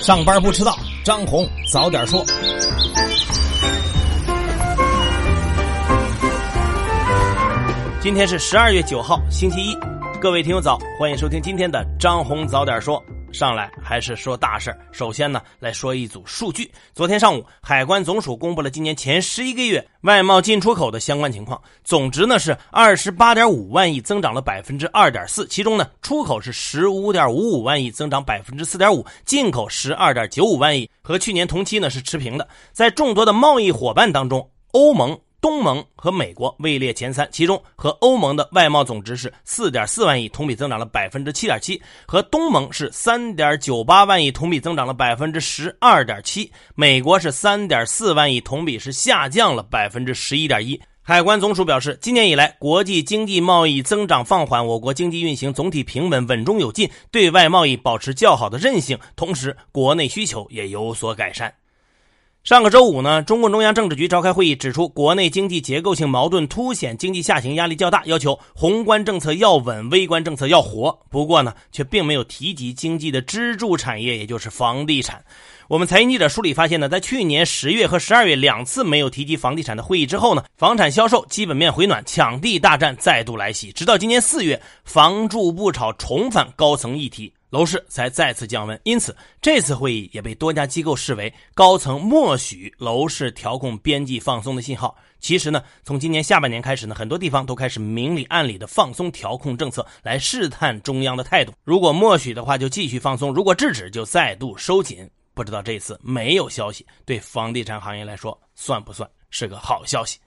上班不迟到，张红早点说。今天是十二月九号，星期一，各位听友早，欢迎收听今天的张红早点说。上来还是说大事首先呢，来说一组数据。昨天上午，海关总署公布了今年前十一个月外贸进出口的相关情况，总值呢是二十八点五万亿，增长了百分之二点四。其中呢，出口是十五点五五万亿，增长百分之四点五；进口十二点九五万亿，和去年同期呢是持平的。在众多的贸易伙伴当中，欧盟。东盟和美国位列前三，其中和欧盟的外贸总值是四点四万亿，同比增长了百分之七点七；和东盟是三点九八万亿，同比增长了百分之十二点七；美国是三点四万亿，同比是下降了百分之十一点一。海关总署表示，今年以来，国际经济贸易增长放缓，我国经济运行总体平稳，稳中有进，对外贸易保持较好的韧性，同时国内需求也有所改善。上个周五呢，中共中央政治局召开会议，指出国内经济结构性矛盾凸显，经济下行压力较大，要求宏观政策要稳，微观政策要活。不过呢，却并没有提及经济的支柱产业，也就是房地产。我们财经记者梳理发现呢，在去年十月和十二月两次没有提及房地产的会议之后呢，房产销售基本面回暖，抢地大战再度来袭，直到今年四月，房住不炒重返高层议题。楼市才再次降温，因此这次会议也被多家机构视为高层默许楼市调控边际放松的信号。其实呢，从今年下半年开始呢，很多地方都开始明里暗里的放松调控政策，来试探中央的态度。如果默许的话，就继续放松；如果制止，就再度收紧。不知道这次没有消息，对房地产行业来说算不算是个好消息？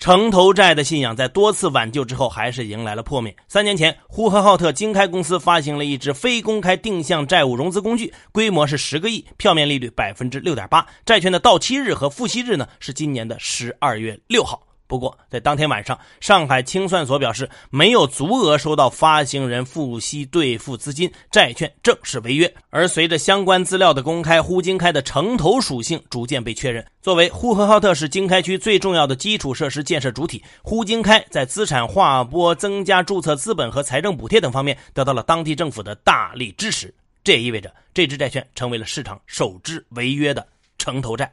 城投债的信仰在多次挽救之后，还是迎来了破灭。三年前，呼和浩特经开公司发行了一支非公开定向债务融资工具，规模是十个亿，票面利率百分之六点八，债券的到期日和付息日呢是今年的十二月六号。不过，在当天晚上，上海清算所表示没有足额收到发行人付息兑付资金，债券正式违约。而随着相关资料的公开，呼经开的城投属性逐渐被确认。作为呼和浩特市经开区最重要的基础设施建设主体，呼经开在资产划拨、增加注册资本和财政补贴等方面得到了当地政府的大力支持。这也意味着这支债券成为了市场首支违约的城投债。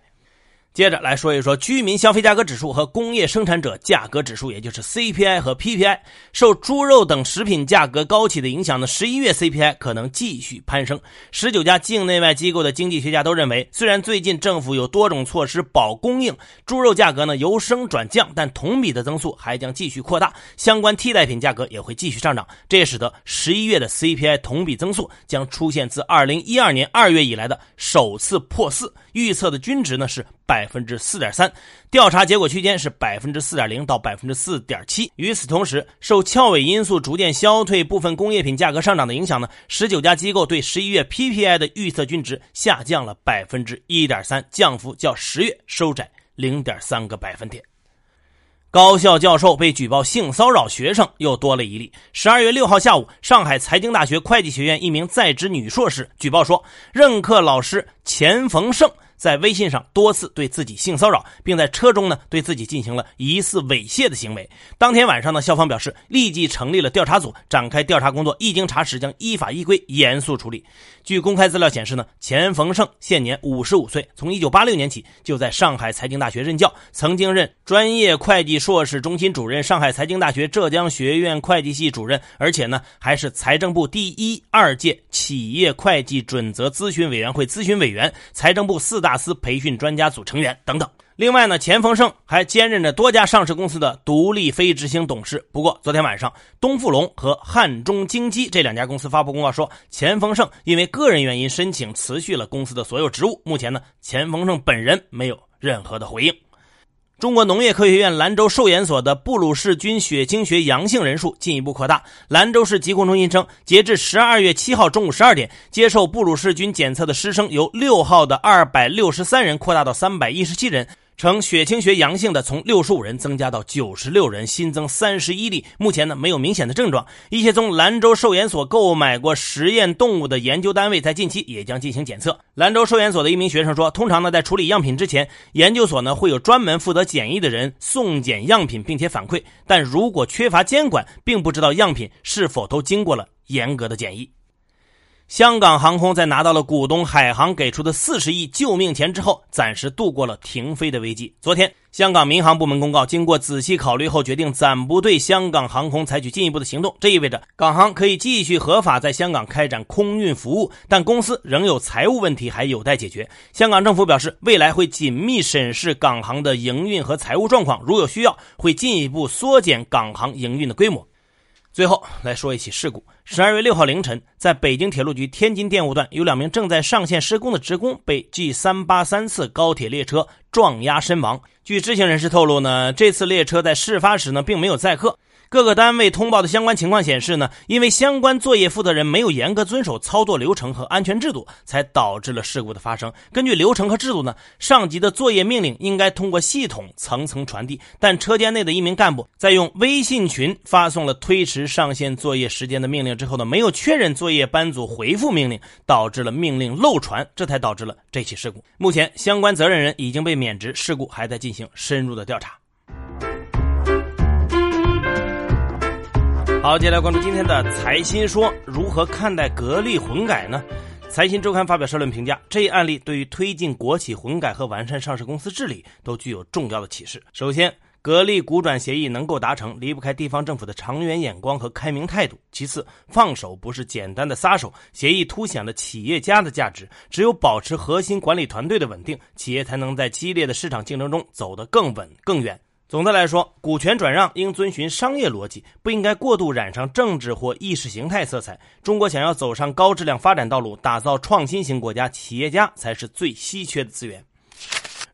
接着来说一说居民消费价格指数和工业生产者价格指数，也就是 CPI 和 PPI。受猪肉等食品价格高企的影响呢，十一月 CPI 可能继续攀升。十九家境内外机构的经济学家都认为，虽然最近政府有多种措施保供应，猪肉价格呢由升转降，但同比的增速还将继续扩大，相关替代品价格也会继续上涨。这也使得十一月的 CPI 同比增速将出现自二零一二年二月以来的首次破四。预测的均值呢是。百分之四点三，调查结果区间是百分之四点零到百分之四点七。与此同时，受翘尾因素逐渐消退、部分工业品价格上涨的影响呢，十九家机构对十一月 PPI 的预测均值下降了百分之一点三，降幅较十月收窄零点三个百分点。高校教授被举报性骚扰学生又多了一例。十二月六号下午，上海财经大学会计学院一名在职女硕士举报说，任课老师钱逢胜。在微信上多次对自己性骚扰，并在车中呢对自己进行了疑似猥亵的行为。当天晚上呢，校方表示立即成立了调查组，展开调查工作。一经查实，将依法依规严肃处理。据公开资料显示呢，钱逢胜现年五十五岁，从一九八六年起就在上海财经大学任教，曾经任专业会计硕士中心主任、上海财经大学浙江学院会计系主任，而且呢还是财政部第一二届企业会计准则咨询委员会咨询委员、财政部四大。大司培训专家组成员等等。另外呢，钱丰盛还兼任着多家上市公司的独立非执行董事。不过，昨天晚上，东富龙和汉中京基这两家公司发布公告说，钱丰盛因为个人原因申请辞去了公司的所有职务。目前呢，钱丰盛本人没有任何的回应。中国农业科学院兰州兽研所的布鲁氏菌血清学阳性人数进一步扩大。兰州市疾控中心称，截至十二月七号中午十二点，接受布鲁氏菌检测的师生由六号的二百六十三人扩大到三百一十七人。呈血清学阳性的从六十五人增加到九十六人，新增三十一例。目前呢没有明显的症状。一些从兰州寿研所购买过实验动物的研究单位在近期也将进行检测。兰州寿研所的一名学生说：“通常呢在处理样品之前，研究所呢会有专门负责检疫的人送检样品并且反馈。但如果缺乏监管，并不知道样品是否都经过了严格的检疫。”香港航空在拿到了股东海航给出的四十亿救命钱之后，暂时度过了停飞的危机。昨天，香港民航部门公告，经过仔细考虑后，决定暂不对香港航空采取进一步的行动。这意味着港航可以继续合法在香港开展空运服务，但公司仍有财务问题还有待解决。香港政府表示，未来会紧密审视港航的营运和财务状况，如有需要，会进一步缩减港航营运的规模。最后来说一起事故。十二月六号凌晨，在北京铁路局天津电务段，有两名正在上线施工的职工被 G 三八三次高铁列车撞压身亡。据知情人士透露呢，这次列车在事发时呢，并没有载客。各个单位通报的相关情况显示呢，因为相关作业负责人没有严格遵守操作流程和安全制度，才导致了事故的发生。根据流程和制度呢，上级的作业命令应该通过系统层层传递，但车间内的一名干部在用微信群发送了推迟上线作业时间的命令之后呢，没有确认作业班组回复命令，导致了命令漏传，这才导致了这起事故。目前相关责任人已经被免职，事故还在进行深入的调查。好，接下来关注今天的财新说，如何看待格力混改呢？财新周刊发表社论评价，这一案例对于推进国企混改和完善上市公司治理都具有重要的启示。首先，格力股转协议能够达成，离不开地方政府的长远眼光和开明态度。其次，放手不是简单的撒手，协议凸显了企业家的价值。只有保持核心管理团队的稳定，企业才能在激烈的市场竞争中走得更稳更远。总的来说，股权转让应遵循商业逻辑，不应该过度染上政治或意识形态色彩。中国想要走上高质量发展道路，打造创新型国家，企业家才是最稀缺的资源。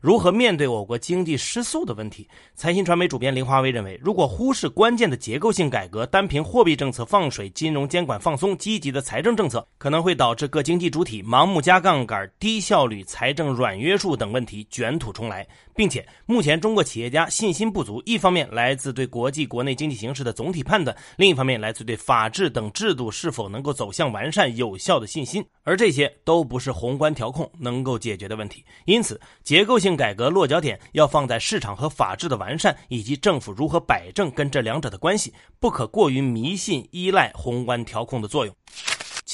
如何面对我国经济失速的问题？财新传媒主编林华威认为，如果忽视关键的结构性改革，单凭货币政策放水、金融监管放松、积极的财政政策，可能会导致各经济主体盲目加杠杆、低效率、财政软约束等问题卷土重来。并且，目前中国企业家信心不足，一方面来自对国际、国内经济形势的总体判断，另一方面来自对法治等制度是否能够走向完善有效的信心。而这些都不是宏观调控能够解决的问题。因此，结构性。改革落脚点要放在市场和法治的完善，以及政府如何摆正跟这两者的关系，不可过于迷信依赖宏观调控的作用。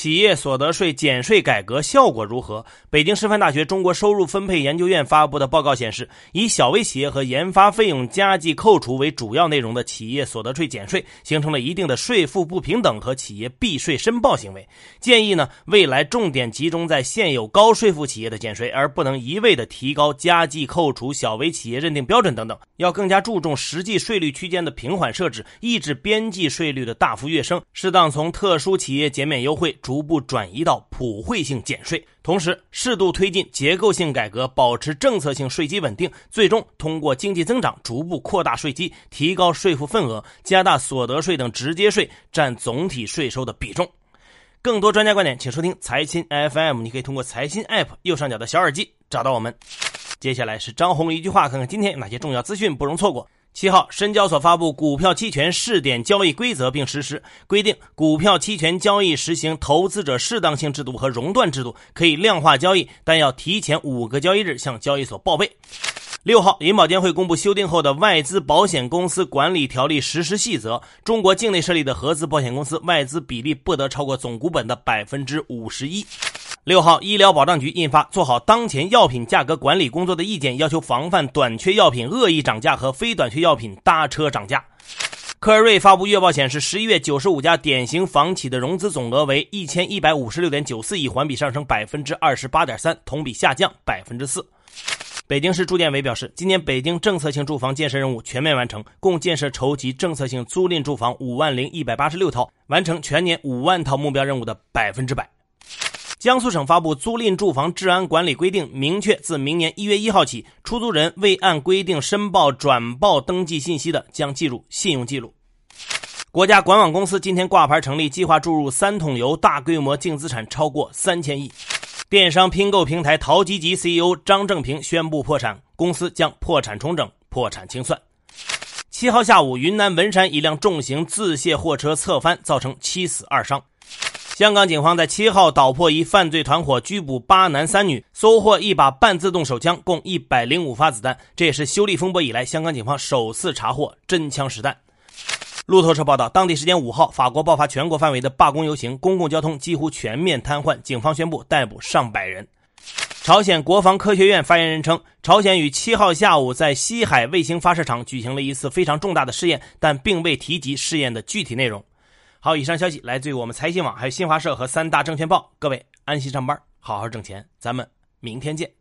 企业所得税减税改革效果如何？北京师范大学中国收入分配研究院发布的报告显示，以小微企业和研发费用加计扣除为主要内容的企业所得税减税，形成了一定的税负不平等和企业避税申报行为。建议呢，未来重点集中在现有高税负企业的减税，而不能一味的提高加计扣除、小微企业认定标准等等。要更加注重实际税率区间的平缓设置，抑制边际税率的大幅跃升，适当从特殊企业减免优惠。逐步转移到普惠性减税，同时适度推进结构性改革，保持政策性税基稳定，最终通过经济增长逐步扩大税基，提高税负份额，加大所得税等直接税占总体税收的比重。更多专家观点，请收听财新 FM。你可以通过财新 App 右上角的小耳机找到我们。接下来是张红一句话，看看今天有哪些重要资讯不容错过。七号，深交所发布股票期权试点交易规则并实施规定，股票期权交易实行投资者适当性制度和熔断制度，可以量化交易，但要提前五个交易日向交易所报备。六号，银保监会公布修订后的外资保险公司管理条例实施细则，中国境内设立的合资保险公司外资比例不得超过总股本的百分之五十一。六号，医疗保障局印发《做好当前药品价格管理工作的意见》，要求防范短缺药品恶意涨价和非短缺药品搭车涨价。科尔瑞发布月报显示，十一月九十五家典型房企的融资总额为一千一百五十六点九四亿，环比上升百分之二十八点三，同比下降百分之四。北京市住建委表示，今年北京政策性住房建设任务全面完成，共建设筹集政策性租赁住房五万零一百八十六套，完成全年五万套目标任务的百分之百。江苏省发布租赁住房治安管理规定，明确自明年一月一号起，出租人未按规定申报转报登记信息的，将记入信用记录。国家管网公司今天挂牌成立，计划注入三桶油，大规模净资产超过三千亿。电商拼购平台淘吉吉 CEO 张正平宣布破产，公司将破产重整、破产清算。七号下午，云南文山一辆重型自卸货车侧翻，造成七死二伤。香港警方在七号捣破一犯罪团伙，拘捕八男三女，搜获一把半自动手枪，共一百零五发子弹。这也是修例风波以来香港警方首次查获真枪实弹。路透社报道，当地时间五号，法国爆发全国范围的罢工游行，公共交通几乎全面瘫痪，警方宣布逮捕上百人。朝鲜国防科学院发言人称，朝鲜于七号下午在西海卫星发射场举行了一次非常重大的试验，但并未提及试验的具体内容。好，以上消息来自于我们财新网、还有新华社和三大证券报。各位安心上班，好好挣钱，咱们明天见。